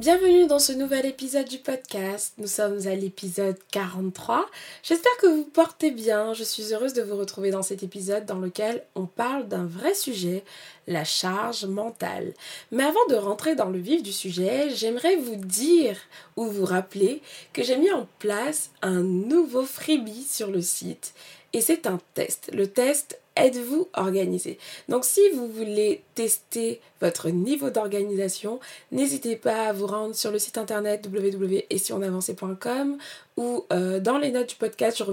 Bienvenue dans ce nouvel épisode du podcast. Nous sommes à l'épisode 43. J'espère que vous portez bien. Je suis heureuse de vous retrouver dans cet épisode dans lequel on parle d'un vrai sujet, la charge mentale. Mais avant de rentrer dans le vif du sujet, j'aimerais vous dire ou vous rappeler que j'ai mis en place un nouveau freebie sur le site. Et c'est un test. Le test êtes-vous organisé? Donc si vous voulez tester votre niveau d'organisation, n'hésitez pas à vous rendre sur le site internet www.essionavançait.com ou euh, dans les notes du podcast, je,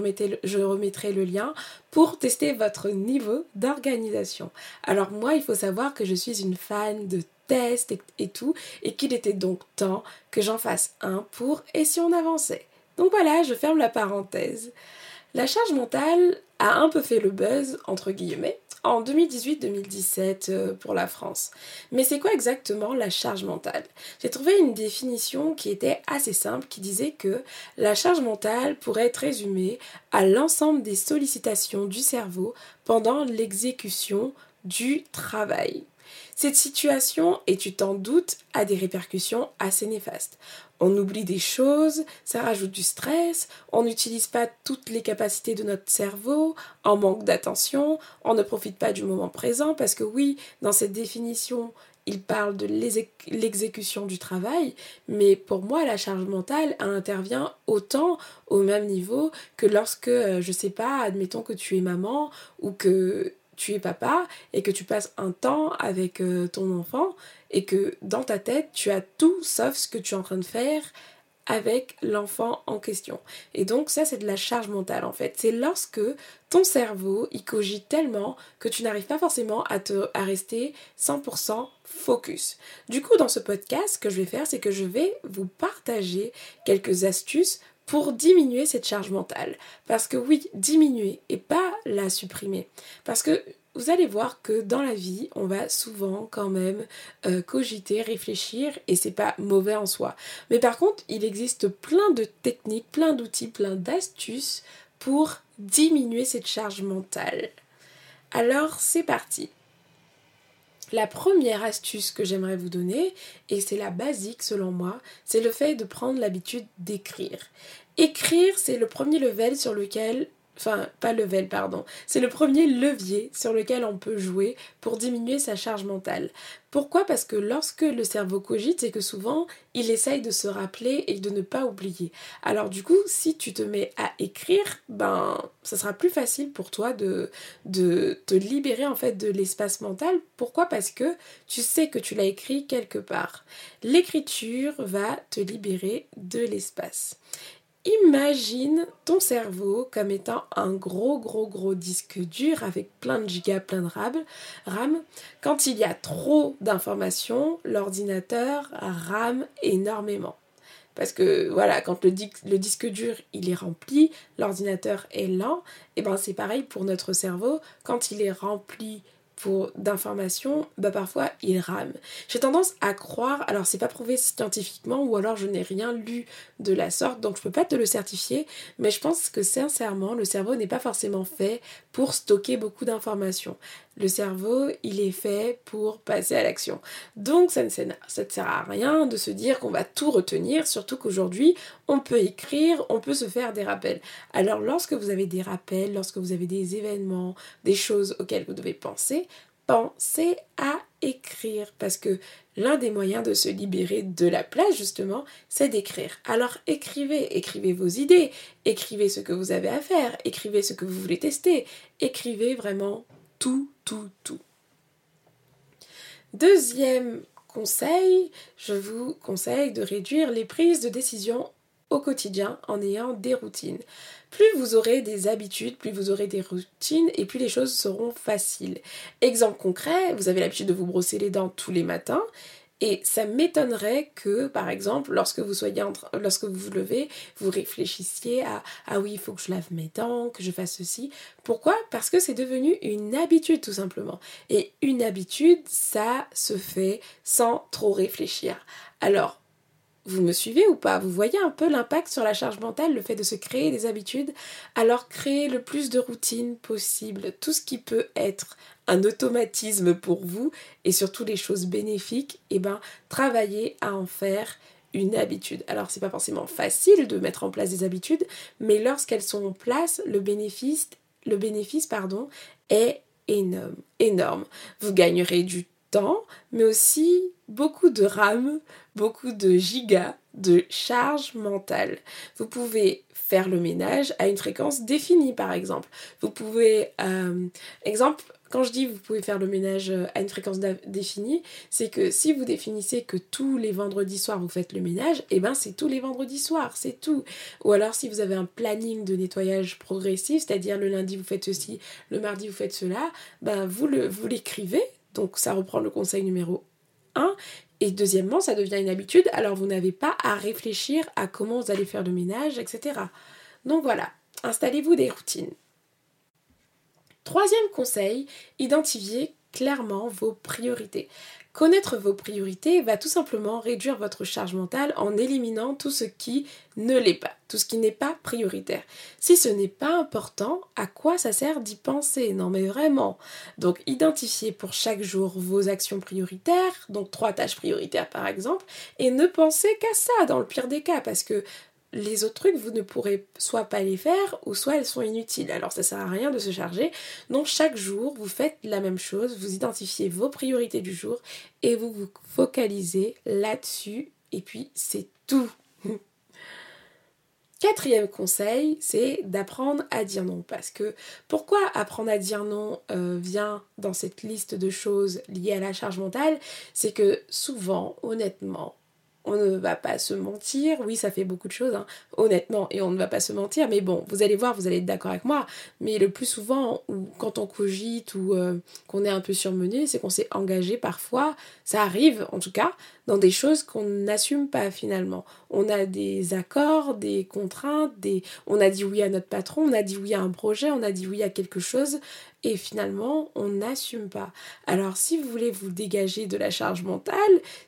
je remettrai le lien pour tester votre niveau d'organisation. Alors moi, il faut savoir que je suis une fan de tests et, tout, et qu'il était donc temps que j'en fasse un pour Et si on avançait Donc voilà, je ferme la parenthèse. La charge mentale a un peu fait le buzz, entre guillemets, en 2018-2017 euh, pour la France. Mais c'est quoi exactement la charge mentale? J'ai trouvé une définition qui était assez simple, qui disait que la charge mentale pourrait être résumée à l'ensemble des sollicitations du cerveau pendant l'exécution du travail. Cette situation, et tu t'en doutes, a des répercussions assez néfastes. On oublie des choses, ça rajoute du stress, on n'utilise pas toutes les capacités de notre cerveau, on manque d'attention, on ne profite pas du moment présent parce que oui, dans cette définition, il parle de l'exécution du travail, mais pour moi, la charge mentale intervient autant au même niveau que lorsque, euh, je sais pas, admettons que tu es maman ou que tu es papa et que tu passes un temps avec euh, ton enfant et que dans ta tête, tu as tout sauf ce que tu es en train de faire avec l'enfant en question. Et donc ça, c'est de la charge mentale en fait. C'est lorsque ton cerveau, il cogite tellement que tu n'arrives pas forcément à, à rester 100% focus. Du coup, dans ce podcast, ce que je vais faire, c'est que je vais vous partager quelques astuces pour diminuer cette charge mentale. Parce que oui, diminuer et pas la supprimer. Parce que vous allez voir que dans la vie, on va souvent quand même euh, cogiter, réfléchir et c'est pas mauvais en soi. Mais par contre, il existe plein de techniques, plein d'outils, plein d'astuces pour diminuer cette charge mentale. Alors, c'est parti. La première astuce que j'aimerais vous donner, et c'est la basique selon moi, c'est le fait de prendre l'habitude d'écrire. Écrire, c'est le premier level sur lequel enfin pas level pardon, c'est le premier levier sur lequel on peut jouer pour diminuer sa charge mentale. Pourquoi? Parce que lorsque le cerveau cogite, c'est que souvent il essaye de se rappeler et de ne pas oublier. Alors du coup, si tu te mets à écrire, ben ça sera plus facile pour toi de, de te libérer en fait de l'espace mental. Pourquoi? Parce que tu sais que tu l'as écrit quelque part. L'écriture va te libérer de l'espace. Imagine ton cerveau comme étant un gros gros gros disque dur avec plein de gigas, plein de RAM. Quand il y a trop d'informations, l'ordinateur rame énormément. Parce que voilà, quand le, disque dur il est rempli, l'ordinateur est lent, et ben c'est pareil pour notre cerveau. Quand il est rempli pour d'informations, bah parfois il rame. J'ai tendance à croire, alors c'est pas prouvé scientifiquement ou alors je n'ai rien lu de la sorte, donc je peux pas te le certifier, mais je pense que sincèrement le cerveau n'est pas forcément fait pour stocker beaucoup d'informations. Le cerveau, il est fait pour passer à l'action. Donc ça ne, sert à rien de se dire qu'on va tout retenir, surtout qu'aujourd'hui, on peut écrire, on peut se faire des rappels. Alors lorsque vous avez des rappels, lorsque vous avez des événements, des choses auxquelles vous devez penser, pensez à écrire parce que l'un des moyens de se libérer de la place justement, c'est d'écrire. Alors écrivez, écrivez vos idées, écrivez ce que vous avez à faire, écrivez ce que vous voulez tester, écrivez vraiment tout, tout, tout. Deuxième conseil, je vous conseille de réduire les prises de décision au quotidien en ayant des routines. Plus vous aurez des habitudes, plus vous aurez des routines et plus les choses seront faciles. Exemple concret, vous avez l'habitude de vous brosser les dents tous les matins Et ça m'étonnerait que, par exemple, lorsque vous soyez en train, lorsque vous vous levez, vous réfléchissiez à ah oui, il faut que je lave mes dents, que je fasse ceci. Pourquoi? Parce que c'est devenu une habitude tout simplement. Et une habitude, ça se fait sans trop réfléchir. Alors, vous me suivez ou pas? Vous voyez un peu l'impact sur la charge mentale, le fait de se créer des habitudes? Alors créez le plus de routines possible, tout ce qui peut être un automatisme pour vous et surtout les choses bénéfiques, et eh ben travaillez à en faire une habitude. Alors c'est pas forcément facile de mettre en place des habitudes, mais lorsqu'elles sont en place, le bénéfice, est énorme, énorme. Vous gagnerez du temps, mais aussi beaucoup de RAM, beaucoup de gigas de charge mentale. Vous pouvez faire le ménage à une fréquence définie par exemple. Vous pouvez, euh, exemple, quand je dis vous pouvez faire le ménage à une fréquence définie, c'est que si vous définissez que tous les vendredis soirs vous faites le ménage, et eh ben c'est tous les vendredis soirs, c'est tout. Ou alors si vous avez un planning de nettoyage progressif, c'est-à-dire le lundi vous faites ceci, le mardi vous faites cela, ben vous l'écrivez, donc ça reprend le conseil numéro 1 et deuxièmement, ça devient une habitude, alors vous n'avez pas à réfléchir à comment vous allez faire le ménage, etc. Donc voilà, installez-vous des routines. Troisième conseil, identifiez clairement vos priorités. Connaître vos priorités va tout simplement réduire votre charge mentale en éliminant tout ce qui ne l'est pas, tout ce qui n'est pas prioritaire. Si ce n'est pas important, à quoi ça sert d'y penser? Non mais vraiment. Donc identifiez pour chaque jour vos actions prioritaires, donc trois tâches prioritaires par exemple, et ne pensez qu'à ça dans le pire des cas, parce que les autres trucs, vous ne pourrez soit pas les faire, ou soit elles sont inutiles. Alors ça sert à rien de se charger. Donc chaque jour, vous faites la même chose, vous identifiez vos priorités du jour et vous vous focalisez là-dessus. Et puis c'est tout. Quatrième conseil, c'est d'apprendre à dire non. Parce que pourquoi apprendre à dire non euh, vient dans cette liste de choses liées à la charge mentale? C'est que souvent, honnêtement, on ne va pas se mentir. Oui, ça fait beaucoup de choses, hein, honnêtement, et on ne va pas se mentir. Mais bon, vous allez voir, vous allez être d'accord avec moi. Mais le plus souvent, quand on cogite ou euh, qu'on est un peu surmené, c'est qu'on s'est engagé parfois, ça arrive en tout cas, dans des choses qu'on n'assume pas finalement. On a des accords, des contraintes, des... on a dit oui à notre patron, on a dit oui à un projet, on a dit oui à quelque chose, et finalement on n'assume pas. Alors si vous voulez vous dégager de la charge mentale,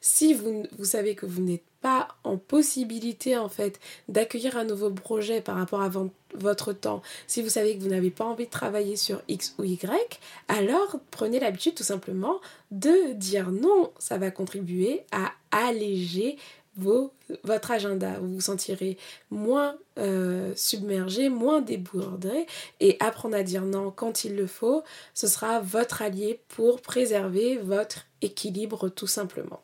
si vous, vous savez que vous n'êtes pas en possibilité en fait d'accueillir un nouveau projet par rapport à votre temps, si vous savez que vous n'avez pas envie de travailler sur X ou Y, alors prenez l'habitude tout simplement de dire non. Ça va contribuer à alléger votre agenda. Vous vous sentirez moins euh, submergé, moins débordé et apprendre à dire non quand il le faut, ce sera votre allié pour préserver votre équilibre tout simplement.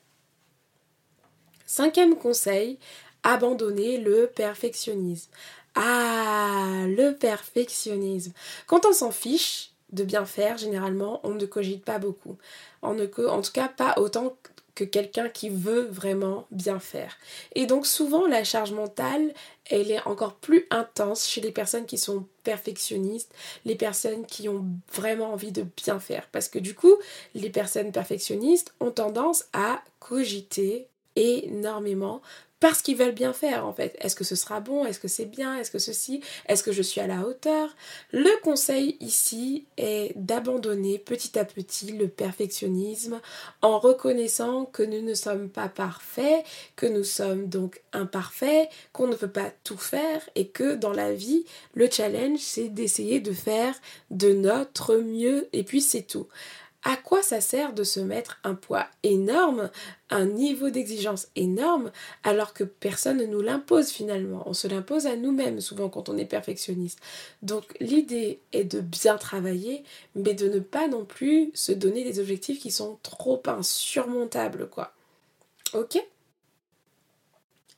Cinquième conseil, abandonner le perfectionnisme. Ah, le perfectionnisme. Quand on s'en fiche de bien faire, généralement, on ne cogite pas beaucoup. En, tout cas, pas autant que quelqu'un qui veut vraiment bien faire. Et donc souvent la charge mentale, elle est encore plus intense chez les personnes qui sont perfectionnistes, les personnes qui ont vraiment envie de bien faire. Parce que du coup, les personnes perfectionnistes ont tendance à cogiter énormément parce qu'ils veulent bien faire en fait. Est-ce que ce sera bon? Est-ce que c'est bien? Est-ce que ceci? Est-ce que je suis à la hauteur? Le conseil ici est d'abandonner petit à petit le perfectionnisme en reconnaissant que nous ne sommes pas parfaits, que nous sommes donc imparfaits, qu'on ne peut pas tout faire et que dans la vie, le challenge c'est d'essayer de faire de notre mieux et puis c'est tout à quoi ça sert de se mettre un poids énorme, un niveau d'exigence énorme, alors que personne ne nous l'impose finalement? On se l'impose à nous-mêmes souvent quand on est perfectionniste. Donc l'idée est de bien travailler, mais de ne pas non plus se donner des objectifs qui sont trop insurmontables, quoi. Ok?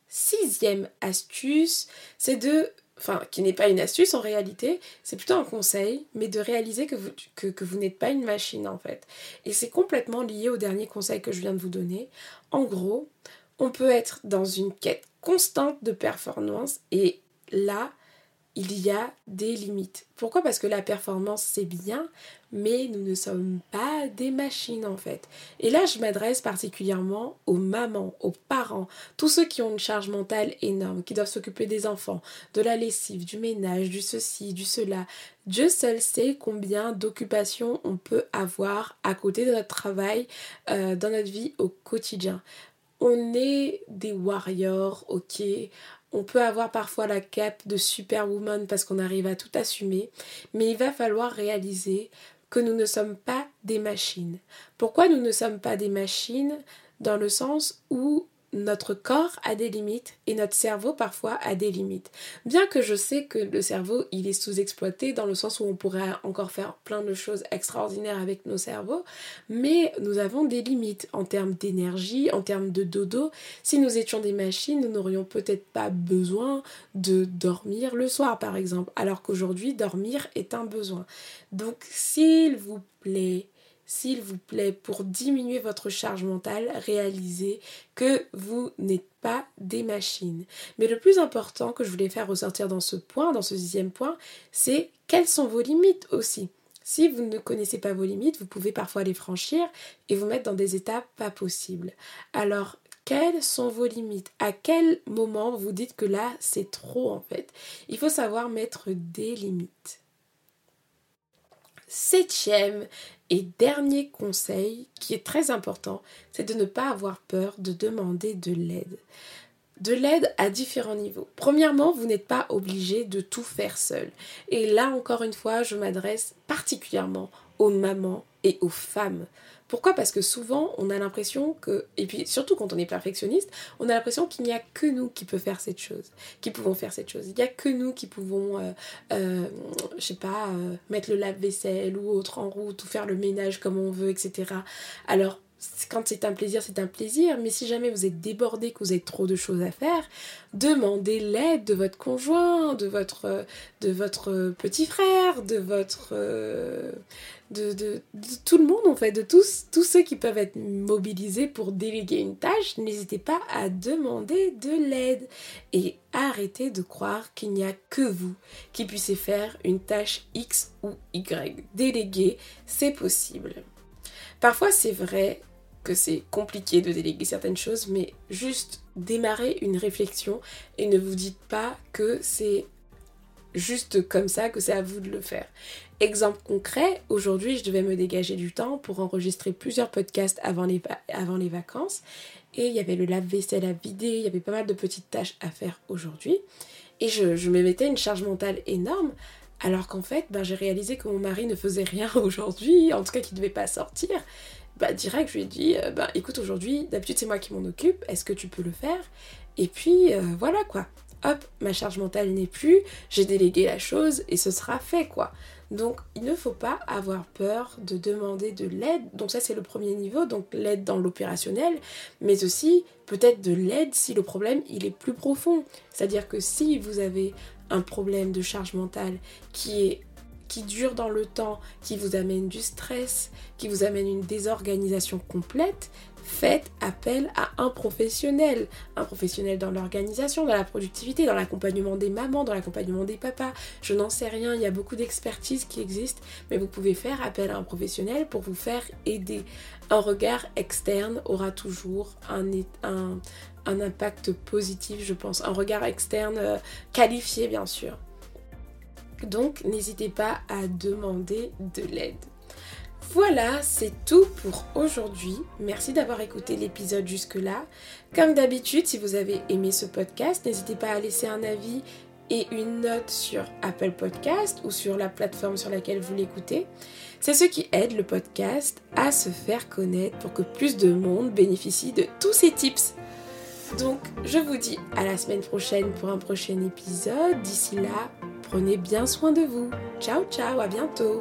Sixième astuce, c'est de enfin qui n'est pas une astuce en réalité, c'est plutôt un conseil, mais de réaliser que vous, que, vous n'êtes pas une machine en fait. Et c'est complètement lié au dernier conseil que je viens de vous donner. En gros, on peut être dans une quête constante de performance et là, il y a des limites. Pourquoi? Parce que la performance, c'est bien, mais nous ne sommes pas des machines en fait. Et là, je m'adresse particulièrement aux mamans, aux parents, tous ceux qui ont une charge mentale énorme, qui doivent s'occuper des enfants, de la lessive, du ménage, du ceci, du cela. Dieu seul sait combien d'occupations on peut avoir à côté de notre travail, euh, dans notre vie au quotidien. On est des warriors, ok, on peut avoir parfois la cape de superwoman parce qu'on arrive à tout assumer, mais il va falloir réaliser que nous ne sommes pas des machines. Pourquoi nous ne sommes pas des machines? Dans le sens où notre corps a des limites et notre cerveau parfois a des limites. Bien que je sais que le cerveau, il est sous-exploité dans le sens où on pourrait encore faire plein de choses extraordinaires avec nos cerveaux, mais nous avons des limites en termes d'énergie, en termes de dodo. Si nous étions des machines, nous n'aurions peut-être pas besoin de dormir le soir par exemple, alors qu'aujourd'hui, dormir est un besoin. Donc s'il vous plaît, s'il vous plaît, pour diminuer votre charge mentale, réalisez que vous n'êtes pas des machines. Mais le plus important que je voulais faire ressortir dans ce point, dans ce dixième point, c'est quelles sont vos limites aussi. Si vous ne connaissez pas vos limites, vous pouvez parfois les franchir et vous mettre dans des états pas possibles. Alors, quelles sont vos limites? À quel moment vous dites que là, c'est trop en fait? Il faut savoir mettre des limites. Septième et dernier conseil qui est très important, c'est de ne pas avoir peur de demander de l'aide. De l'aide à différents niveaux. Premièrement, vous n'êtes pas obligé de tout faire seul. Et là, encore une fois, je m'adresse particulièrement aux mamans et aux femmes. Pourquoi? Parce que souvent, on a l'impression que, et puis surtout quand on est perfectionniste, on a l'impression qu'il n'y a que nous qui pouvons faire cette chose, qui pouvons faire cette chose. Il n'y a que nous qui pouvons, euh, euh, je sais pas, euh, mettre le lave-vaisselle ou autre en route, ou faire le ménage comme on veut, etc. Alors, quand c'est un plaisir, c'est un plaisir, mais si jamais vous êtes débordé, que vous avez trop de choses à faire, demandez l'aide de votre conjoint, de votre, de votre petit frère, de votre... De, de, tout le monde en fait, de tous, tous ceux qui peuvent être mobilisés pour déléguer une tâche, n'hésitez pas à demander de l'aide et arrêtez de croire qu'il n'y a que vous qui puissiez faire une tâche X ou Y. Déléguer, c'est possible. Parfois c'est vrai c'est compliqué de déléguer certaines choses, mais juste démarrer une réflexion et ne vous dites pas que c'est juste comme ça, que c'est à vous de le faire. Exemple concret, aujourd'hui je devais me dégager du temps pour enregistrer plusieurs podcasts avant les, avant les vacances et il y avait le lave-vaisselle à vider, il y avait pas mal de petites tâches à faire aujourd'hui et je, je me mettais une charge mentale énorme alors qu'en fait ben, j'ai réalisé que mon mari ne faisait rien aujourd'hui, en tout cas qu'il ne devait pas sortir. Bah direct je lui ai dit euh, bah écoute aujourd'hui d'habitude c'est moi qui m'en occupe est-ce que tu peux le faire? Et puis euh, voilà quoi. Hop ma charge mentale n'est plus j'ai délégué la chose et ce sera fait quoi. Donc il ne faut pas avoir peur de demander de l'aide. Donc ça c'est le premier niveau. Donc l'aide dans l'opérationnel mais aussi peut-être de l'aide si le problème il est plus profond. C'est à dire que si vous avez un problème de charge mentale qui est qui dure dans le temps, qui vous amène du stress, qui vous amène une désorganisation complète, faites appel à un professionnel. Un professionnel dans l'organisation, dans la productivité, dans l'accompagnement des mamans, dans l'accompagnement des papas. Je n'en sais rien, il y a beaucoup d'expertise qui existent, mais vous pouvez faire appel à un professionnel pour vous faire aider. Un regard externe aura toujours un, impact positif, je pense. Un regard externe euh, qualifié, bien sûr. Donc n'hésitez pas à demander de l'aide. Voilà, c'est tout pour aujourd'hui. Merci d'avoir écouté l'épisode jusque-là. Comme d'habitude, si vous avez aimé ce podcast, n'hésitez pas à laisser un avis et une note sur Apple Podcast ou sur la plateforme sur laquelle vous l'écoutez. C'est ce qui aide le podcast à se faire connaître pour que plus de monde bénéficie de tous ces tips. Donc, je vous dis à la semaine prochaine pour un prochain épisode. D'ici là, prenez bien soin de vous. Ciao, ciao, à bientôt.